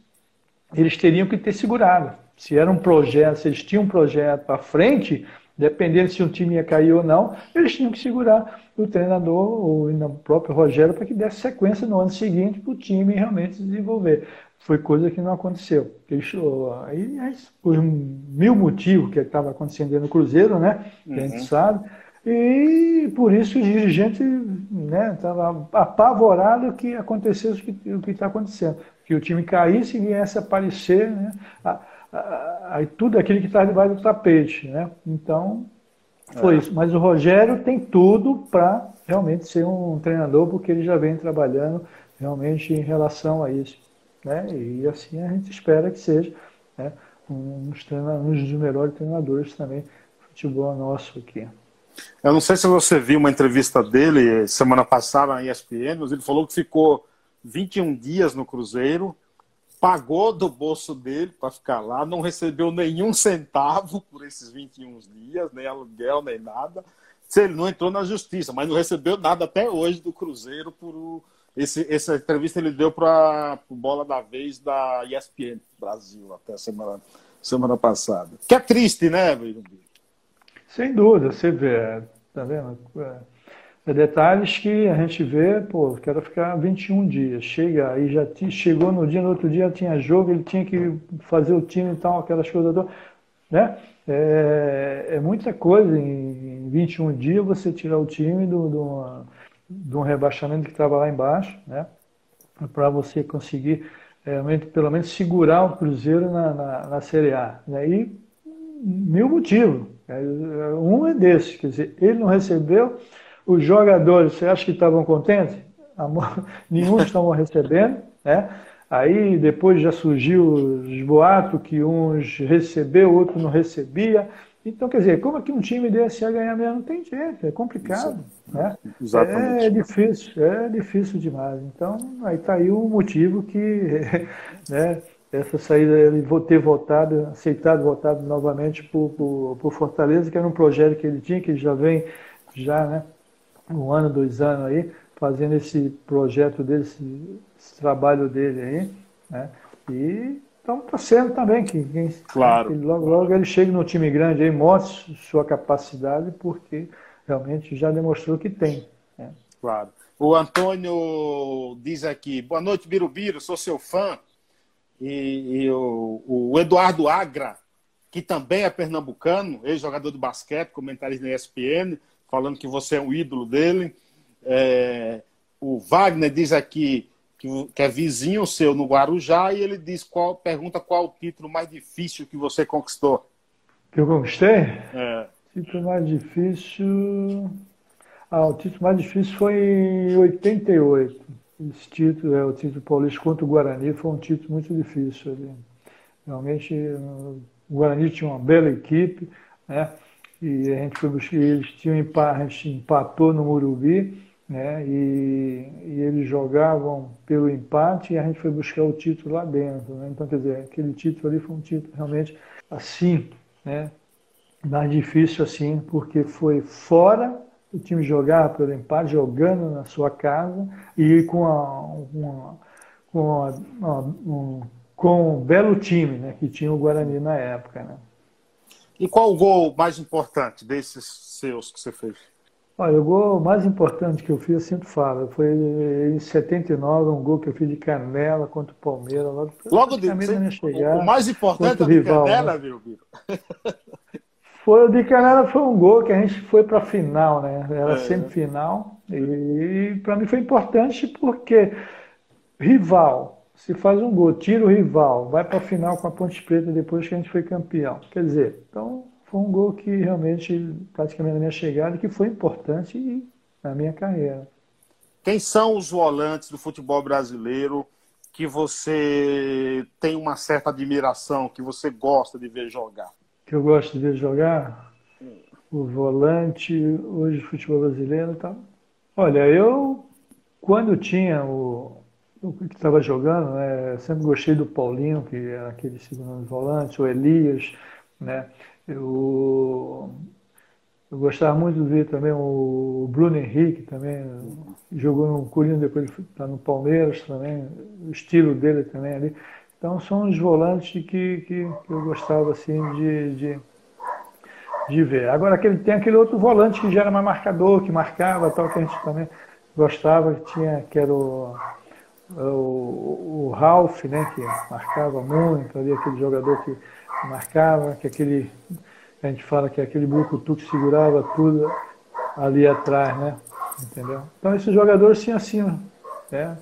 eles teriam que ter segurado. Se era um projeto, se eles tinham um projeto para frente, dependendo se um time ia cair ou não, eles tinham que segurar o treinador ou o próprio Rogério para que desse sequência no ano seguinte para o time realmente se desenvolver. Foi coisa que não aconteceu. aí, por mil motivos que estava acontecendo no Cruzeiro, né? Uhum. a gente uhum. sabe e por isso o dirigente estava né, apavorado que acontecesse o que está acontecendo. Que o time caísse e viesse aparecer né, a, a, a, tudo aquilo que está debaixo do tapete. Né? Então, foi é. isso. Mas o Rogério tem tudo para realmente ser um treinador, porque ele já vem trabalhando realmente em relação a isso. Né? E assim a gente espera que seja né, um, dos um dos melhores treinadores também do futebol nosso aqui. Eu não sei se você viu uma entrevista dele semana passada na ESPN, mas ele falou que ficou 21 dias no Cruzeiro, pagou do bolso dele para ficar lá, não recebeu nenhum centavo por esses 21 dias, nem aluguel, nem nada. Ele não entrou na justiça, mas não recebeu nada até hoje do Cruzeiro por esse, essa entrevista ele deu para Bola da Vez da ESPN Brasil até semana semana passada. Que é triste, né, Virumbi? Sem dúvida, você vê, tá vendo? É, é, detalhes que a gente vê, pô, quero ficar 21 dias, chega, aí já chegou no dia, no outro dia tinha jogo, ele tinha que fazer o time e tal, aquelas coisas né? É, é muita coisa em, em 21 dias você tirar o time do, do, rebaixamento que estava lá embaixo, né? Para você conseguir é, pelo menos segurar o Cruzeiro na, na, na Série A. Né? E mil motivos. É, um é desse, quer dizer, ele não recebeu, os jogadores, você acha que estavam contentes? Nenhum estavam recebendo, né? Aí depois já surgiu os boatos que uns recebeu, outro não recebia. Então, quer dizer, como é que um time desse ia ganhar mesmo? Não tem jeito, é complicado. Né? Exatamente. É difícil, é difícil demais. Então, aí está aí o motivo que né, essa saída, ele ter votado, aceitado, votado novamente por, por, por, Fortaleza, que era um projeto que ele tinha, que já vem, já, né, um ano, dois anos aí, fazendo esse projeto dele, esse, esse trabalho dele aí, né, e então está sendo também que, quem, claro. que logo, logo ele chega no time grande aí, mostre sua capacidade, porque realmente já demonstrou que tem. Né? Claro. O Antônio diz aqui, boa noite, Birubiru, sou seu fã. E, e o, o, Eduardo Agra, que também é pernambucano, ex-jogador de basquete, comentarista na ESPN, falando que você é um ídolo dele. É, o Wagner diz aqui, que, que é vizinho seu no Guarujá, e ele diz qual, pergunta qual o título mais difícil que você conquistou. Que eu conquistei? É. Título mais difícil. Ah, o título mais difícil foi em 88. Esse título, é o título paulista contra o Guarani, foi um título muito difícil ali. Realmente, o Guarani tinha uma bela equipe, né? E a gente foi buscar, eles tinham empate, a gente empatou no Murubi né? E, e, eles jogavam pelo empate e a gente foi buscar o título lá dentro, né? Então, quer dizer, aquele título ali foi um título realmente assim, né? Mais difícil assim, porque foi fora, o time jogava pelo empate, jogando na sua casa e com a, uma, com, a, um, com um belo time, né? Que tinha o Guarani na época, né? E qual o gol mais importante desses seus que você fez? Olha, o gol mais importante que eu fiz, eu sempre falo, foi em 79, um gol que eu fiz de canela contra o Palmeiras. Logo, logo de você, chegada, o mais importante é de rival, canela, né? viu, Biro? Foi o de canela, foi um gol que a gente foi para a final, né? Era é. semifinal. E para mim foi importante porque rival, se faz um gol, tira o rival, vai para a final com a Ponte Preta depois que a gente foi campeão. Quer dizer, então foi um gol que realmente, praticamente na minha chegada, que foi importante na minha carreira. Quem são os volantes do futebol brasileiro que você tem uma certa admiração, que você gosta de ver jogar? Que eu gosto de ver jogar? O volante hoje do futebol brasileiro tá. Olha, eu quando tinha o, o que estava jogando, né, sempre gostei do Paulinho, que era aquele segundo volante, o Elias, né? Eu, eu gostava muito de ver também o Bruno Henrique, também jogou no Corinthians, depois está no Palmeiras também, o estilo dele também ali. Então são os volantes que, que, que eu gostava assim de, de, de, ver. Agora aquele, tem aquele outro volante que já era mais marcador, que marcava, tal, que a gente também gostava, que tinha, que era o, o, o Ralph, né, que marcava muito, ali aquele jogador que marcava, que aquele, a gente fala que é aquele brucutu que segurava tudo ali atrás, né? Entendeu? Então esses jogadores tinham assim, né?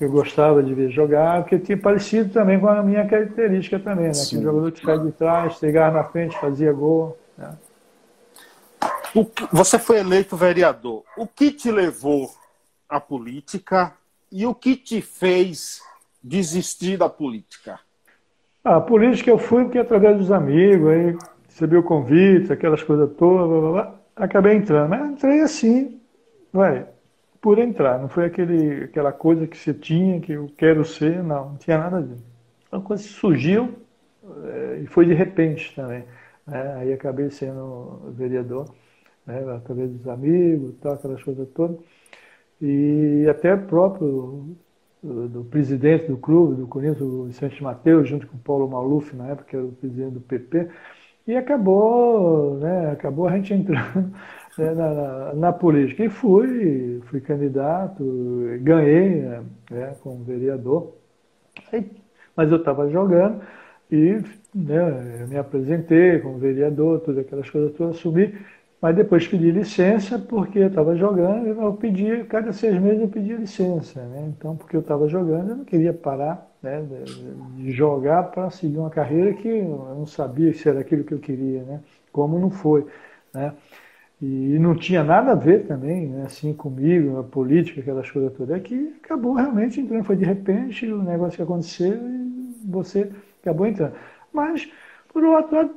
Eu gostava de ver jogar, porque tinha parecido também com a minha característica também, né? Aquele jogador que sai de trás, chegava na frente, fazia gol. Né? Você foi eleito vereador. O que te levou à política e o que te fez desistir da política? A política eu fui porque através dos amigos, aí recebi o convite, aquelas coisas todas, blá, blá, blá, acabei entrando. Mas entrei assim, vai, por entrar. Não foi aquele, aquela coisa que você tinha, que eu quero ser, não, não tinha nada disso. Uma coisa surgiu é, e foi de repente também. Né? Aí acabei sendo vereador, né? através dos amigos, tal, aquelas coisas todas. E até próprio do, do, presidente do clube, do Corinthians, o Vicente Mateus, junto com o Paulo Maluf, na época, que era o presidente do PP, e acabou, né, acabou a gente entrando né, na, na, na, política. E fui, fui candidato, ganhei né, como vereador, mas eu estava jogando e né, me apresentei como vereador, todas aquelas coisas todas, assumi mas depois pedi licença porque eu estava jogando, eu pedi, cada seis meses eu pedia licença, né? Então, porque eu estava jogando, eu não queria parar né, de jogar para seguir uma carreira que eu não sabia se era aquilo que eu queria, né? Como não foi, né? E não tinha nada a ver também, né, assim, comigo, a política, aquelas coisas todas. É que acabou realmente entrando, foi de repente o negócio que aconteceu e você acabou entrando. Mas, por outro lado,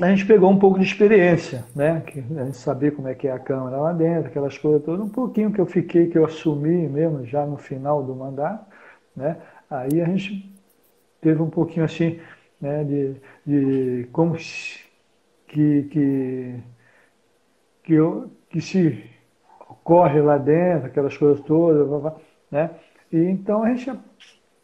a gente pegou um pouco de experiência, né? Que a gente sabia como é que é a Câmara lá dentro, aquelas coisas todas, um pouquinho que eu fiquei, que eu assumi mesmo já no final do mandato, né? Aí a gente teve um pouquinho assim, né, de, de como que, que, que, eu, que se ocorre lá dentro, aquelas coisas todas, né? E então a gente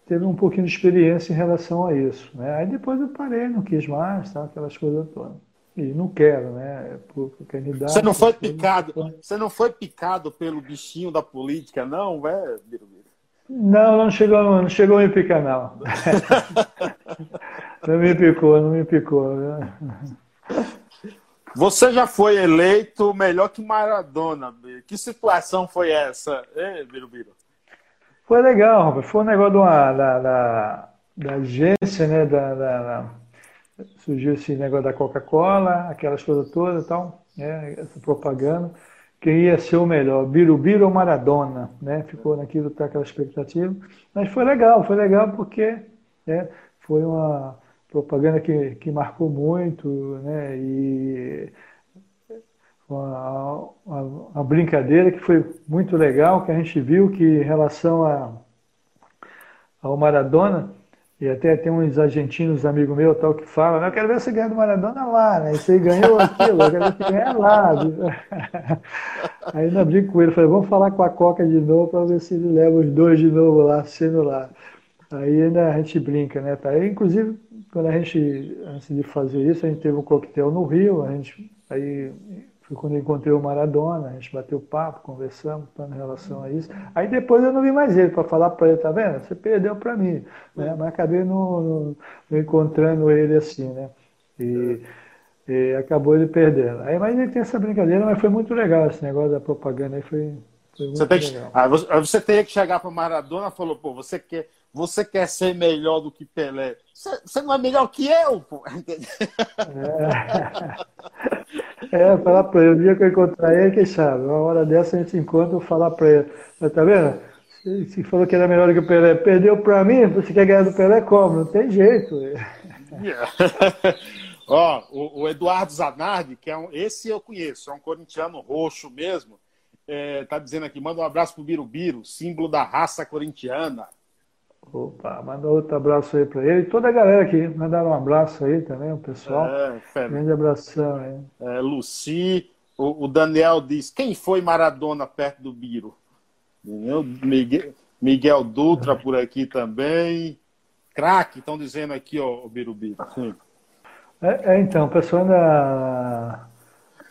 teve um pouquinho de experiência em relação a isso, né? Aí depois eu parei, não quis mais, tá? aquelas coisas todas. E não quero, né? Por, por você não foi picado, você não foi picado pelo bichinho da política, não, velho? Não, não chegou, não chegou a me picar, não. não me picou, não me picou. Né? Você já foi eleito melhor que Maradona. Que situação foi essa, Birubiru? Foi legal, rapaz. Foi um negócio uma, da, da, da agência, né? Da, da, surgiu esse negócio da Coca-Cola, aquelas coisas todas e tal, né? essa propaganda. Quem ia ser o melhor, Birubiru ou Maradona, né? Ficou naquilo, tá aquela expectativa. Mas foi legal, foi legal porque né? foi uma propaganda que, que marcou muito, né? E uma, uma, uma, brincadeira que foi muito legal, que a gente viu que em relação a, ao Maradona, e até tem uns argentinos amigos meus tal que falam, eu quero ver você ganhar do Maradona lá, né? Você ganhou aquilo, eu quero ver você ganhar lá. Aí ainda brinco com ele, falei, vamos falar com a Coca de novo para ver se ele leva os dois de novo lá, sendo lá. Aí ainda a gente brinca, né? Tá? Inclusive, quando a gente, antes de fazer isso, a gente teve um coquetel no Rio, a gente, aí foi quando eu encontrei o Maradona, a gente bateu papo, conversamos tá, em relação a isso. Aí depois eu não vi mais ele para falar para ele, tá vendo? Você perdeu para mim, né? Mas acabei não, encontrando ele assim, né? E, e, acabou ele perdendo. Aí, mas ele tem essa brincadeira, mas foi muito legal esse negócio da propaganda aí, foi, foi muito você tem legal. Que, aí você, você teria que chegar para Maradona e falou, pô, você quer você quer ser melhor do que Pelé. Você, não é melhor que eu, pô. É, é falar para ele. O dia que eu encontrar ele, quem sabe? Uma hora dessa a gente encontra, eu falar para ele. Mas tá vendo? Você falou que era melhor do que o Pelé. Perdeu para mim, você quer ganhar do Pelé como? Não tem jeito. Yeah. Ó, o, o, Eduardo Zanardi, que é um, esse eu conheço, é um corintiano roxo mesmo, é, tá dizendo aqui, manda um abraço pro Birubiru, símbolo da raça corintiana. Opa, manda outro abraço aí para ele. E toda a galera aqui, mandaram um abraço aí também, o pessoal. É, Grande abração aí. É, Luci, o, o, Daniel diz: quem foi Maradona perto do Biro? Miguel, Miguel Dutra por aqui também. Craque, estão dizendo aqui, ó, o Birubiru. É, é, então, o pessoal ainda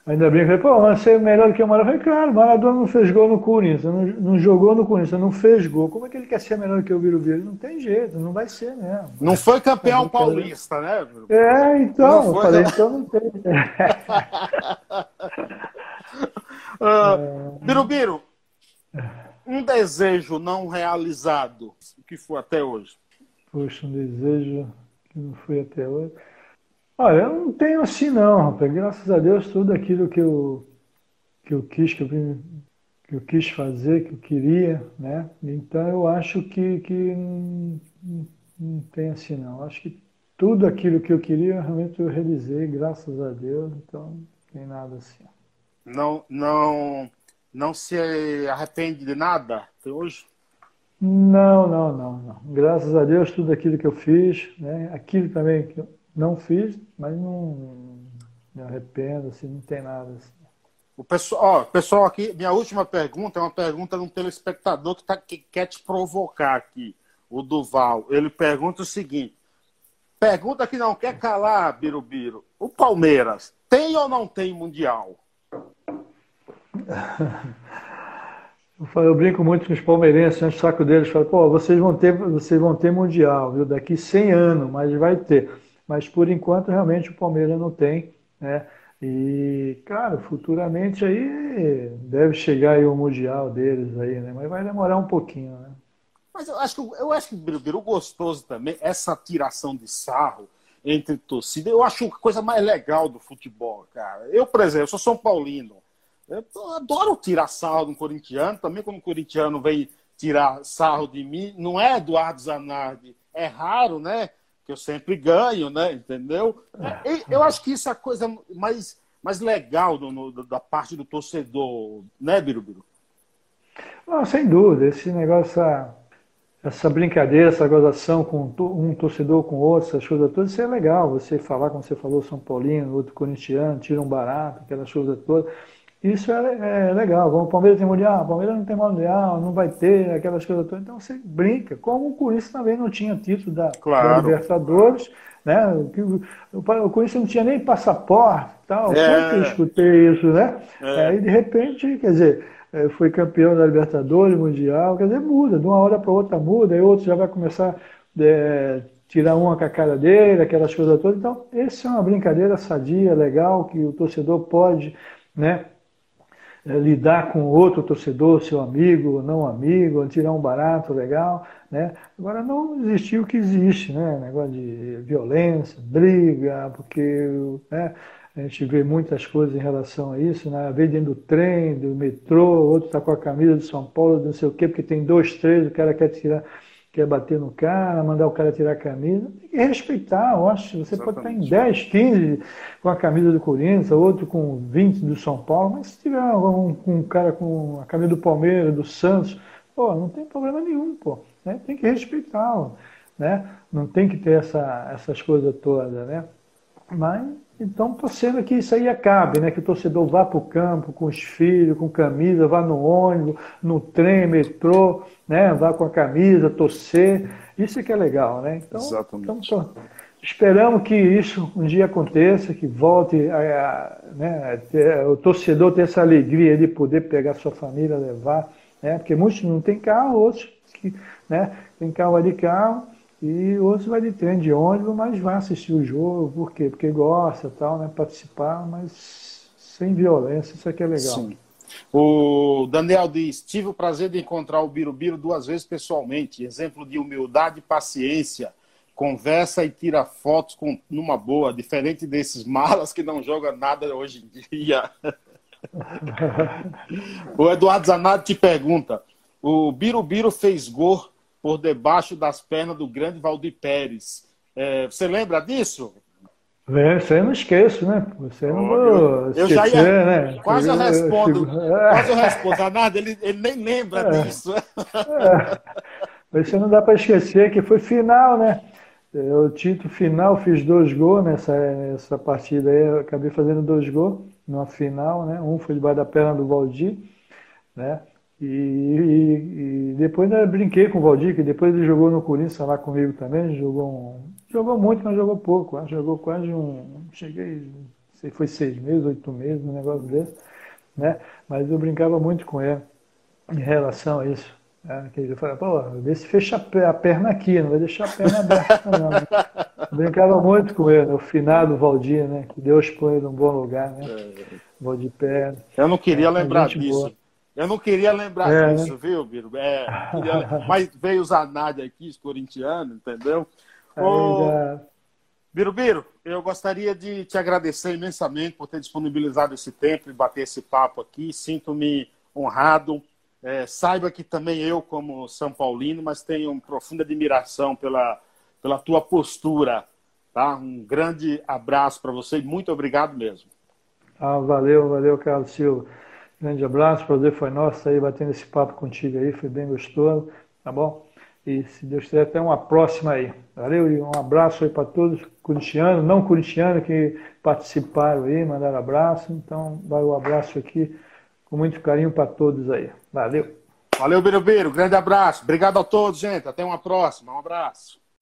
Ainda bem, falei, pô, mas você é melhor do que o Maradona. Eu falei, claro, o Maradona não fez gol no Corinthians, não, não, jogou no Corinthians, não fez gol. Como é que ele quer ser melhor do que o Viro Viro? Não tem jeito, não vai ser mesmo. Não foi campeão é, paulista, né? É, então, eu falei, então não tem. uh, Birubiru, um desejo não realizado, que foi até hoje? Poxa, um desejo que não foi até hoje. Olha, eu não tenho assim não, rapaz. Graças a Deus, tudo aquilo que eu, que eu quis, que eu, que eu quis fazer, que eu queria, né? Então eu acho que, que não, não tem assim não. Acho que tudo aquilo que eu queria, realmente eu realizei, graças a Deus. Então não tem nada assim. Não, não, não se arrepende de nada até hoje? Não, não, não, não. Graças a Deus, tudo aquilo que eu fiz, né? Aquilo também que eu não fiz, mas não me arrependo, assim, não tem nada. Assim. O pessoal, ó, pessoal aqui, minha última pergunta é uma pergunta de um telespectador que, tá, que quer te provocar aqui, o Duval. Ele pergunta o seguinte: pergunta que não quer calar, Birubiru. O Palmeiras tem ou não tem Mundial? Eu brinco muito com os palmeirenses, no saco deles, falo, pô, vocês vão ter, vocês vão ter mundial, viu? Daqui 100 anos, mas vai ter mas por enquanto realmente o Palmeiras não tem, né? E, claro, futuramente aí deve chegar aí o Mundial deles aí, né? Mas vai demorar um pouquinho, né? Mas eu acho que eu acho que Birubiru gostoso também, essa tiração de sarro entre torcida, eu acho a coisa mais legal do futebol, cara. Eu, por exemplo, sou São Paulino. Eu adoro tirar sarro de um corintiano, também quando um corintiano vem tirar sarro de mim, não é Eduardo Zanardi, é raro, né? Que eu sempre ganho, né? Entendeu? É. Eu acho que isso é a coisa mais, mais legal do, no, da parte do torcedor, né, Birubiru? Não, sem dúvida. Esse negócio, essa, essa brincadeira, essa gozação com um torcedor com outro, essas coisas todas, isso é legal. Você falar, como você falou, São Paulino, outro corintiano, tira um barato, aquelas coisas todas. Isso é, é legal. O Palmeiras tem mundial, o Palmeiras não tem mundial, não vai ter aquelas coisas todas. Então você brinca. Como o Corinthians também não tinha título da, claro. da Libertadores, né? O, o Corinthians não tinha nem passaporte, tal. É. eu escutei isso, né? É. Aí de repente, quer dizer, é, foi campeão da Libertadores, Mundial, quer dizer, muda, de uma hora para outra muda, aí outro já vai começar a é, tirar uma com a cara dele, aquelas coisas todas. Então, essa é uma brincadeira sadia, legal, que o torcedor pode, né? É, lidar com outro torcedor, seu amigo, não amigo, tirar um barato legal, né? Agora não existiu o que existe, né? Negócio de violência, briga, porque né? a gente vê muitas coisas em relação a isso, né? Vez dentro do trem, do metrô, outro está com a camisa de São Paulo, não sei o quê, porque tem dois, três, o cara quer tirar quer bater no cara, mandar o cara tirar a camisa. Tem que respeitar, eu acho. Você Exatamente. pode estar em 10, 15 com a camisa do Corinthians, outro com 20 do São Paulo, mas se tiver um, um cara com a camisa do Palmeiras, do Santos, pô, não tem problema nenhum, pô. Né? Tem que respeitá-lo. Né? Não tem que ter essa, essas coisas todas, né? Mas então, torcendo que isso aí acabe, né? que o torcedor vá para o campo com os filhos, com camisa, vá no ônibus, no trem, metrô, né? vá com a camisa, torcer. Isso é que é legal, né? Então, Exatamente. então esperamos que isso um dia aconteça, que volte a, a né? o torcedor ter essa alegria de poder pegar sua família, levar, né? porque muitos não têm carro, outros que, né? tem carro de carro e outros vai de trem, de ônibus, mas vai assistir o jogo, por quê? Porque gosta, tal, né? Participar, mas sem violência, isso aqui é legal. Sim. O Daniel diz: tive o prazer de encontrar o Birubiru duas vezes pessoalmente. Exemplo de humildade e paciência. Conversa e tira fotos com, numa boa, diferente desses malas que não jogam nada hoje em dia. o Eduardo Zanardi te pergunta: o Birubiru fez gol por debaixo das pernas do grande Valdir Pérez. É, você lembra disso? É, você não esqueço, né? Você não oh, eu, já ia, né? Quase eu, respondo. Quase eu respondo. A nada, ele, ele nem lembra é, disso. É. Você não dá para esquecer que foi final, né? O título final, fiz dois gols nessa, nessa partida aí. Eu acabei fazendo dois gols numa final, né? Um foi debaixo da perna do Valdir, né? E, e, e, depois eu brinquei com o Valdir, que depois ele jogou no Corinthians lá comigo também, jogou, um, jogou muito, mas jogou pouco, jogou quase um, cheguei, sei, foi seis meses, oito meses, um negócio desse, né? Mas eu brincava muito com ele em relação a isso. Né? Que ele falava, pô, vê se fecha a perna aqui, não vai deixar a perna aberta não. Né? brincava muito com ele, o finado Valdir, né? Que Deus põe ele num bom lugar, né? É. Valdir Pérez. Eu não queria é, lembrar disso. Boa. Eu não queria lembrar é, disso, né? viu, Biro? É, queria... mas veio o Zanardi aqui, os corintianos, entendeu? Ô, Biro Biro, eu gostaria de te agradecer imensamente por ter disponibilizado esse tempo e bater esse papo aqui. Sinto-me honrado. É, saiba que também eu, como São Paulino, mas tenho profunda admiração pela, pela tua postura. Tá? Um grande abraço para você e muito obrigado mesmo. Ah, valeu, valeu, Carlos Silva. Grande abraço, o prazer foi nosso aí batendo esse papo contigo aí, foi bem gostoso, tá bom? E se Deus quiser, até uma próxima aí. Valeu e um abraço aí para todos, corintianos, não corintianos que participaram aí, mandaram abraço. Então, vai o um abraço aqui com muito carinho para todos aí. Valeu. Valeu, Birubiru. Grande abraço. Obrigado a todos, gente. Até uma próxima. Um abraço.